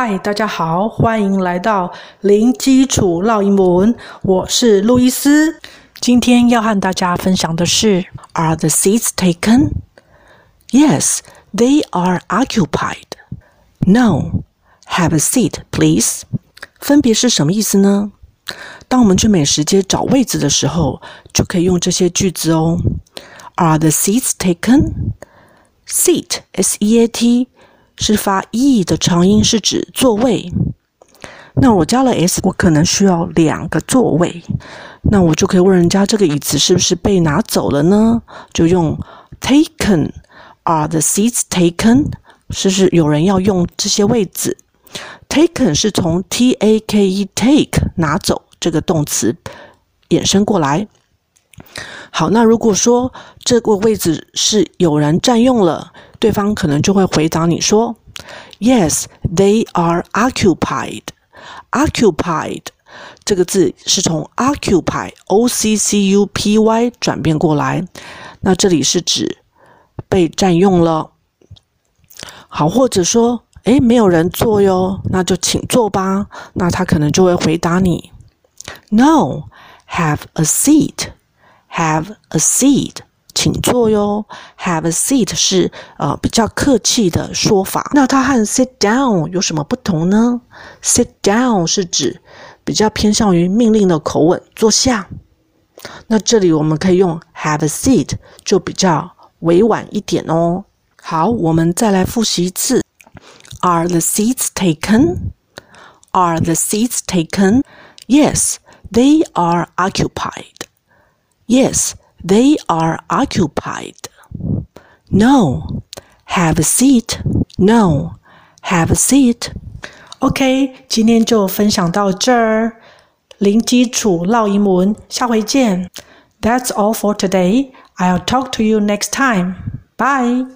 嗨，大家好，欢迎来到零基础烙英文。我是路易斯。今天要和大家分享的是：Are the seats taken? Yes, they are occupied. No, have a seat, please. 分别是什么意思呢？当我们去美食街找位子的时候，就可以用这些句子哦。Are the seats taken? Seat, S-E-A-T。是发 e 的长音，是指座位。那我加了 s，我可能需要两个座位，那我就可以问人家这个椅子是不是被拿走了呢？就用 taken。Are the seats taken？是不是有人要用这些位子？Taken 是从 t a k e take 拿走这个动词衍生过来。好，那如果说这个位置是有人占用了。对方可能就会回答你说：“Yes, they are occupied. Occupied 这个字是从 occupy, O-C-C-U-P-Y 转变过来，那这里是指被占用了。好，或者说，诶，没有人坐哟，那就请坐吧。那他可能就会回答你：No, have a seat. Have a seat.” 请坐哟，have a seat 是呃比较客气的说法。那它和 sit down 有什么不同呢？sit down 是指比较偏向于命令的口吻，坐下。那这里我们可以用 have a seat，就比较委婉一点哦。好，我们再来复习一次：Are the seats taken? Are the seats taken? Yes, they are occupied. Yes. They are occupied. No, have a seat. No, have a seat. OK，今天就分享到这儿。零基础烙英文，下回见。That's all for today. I'll talk to you next time. Bye.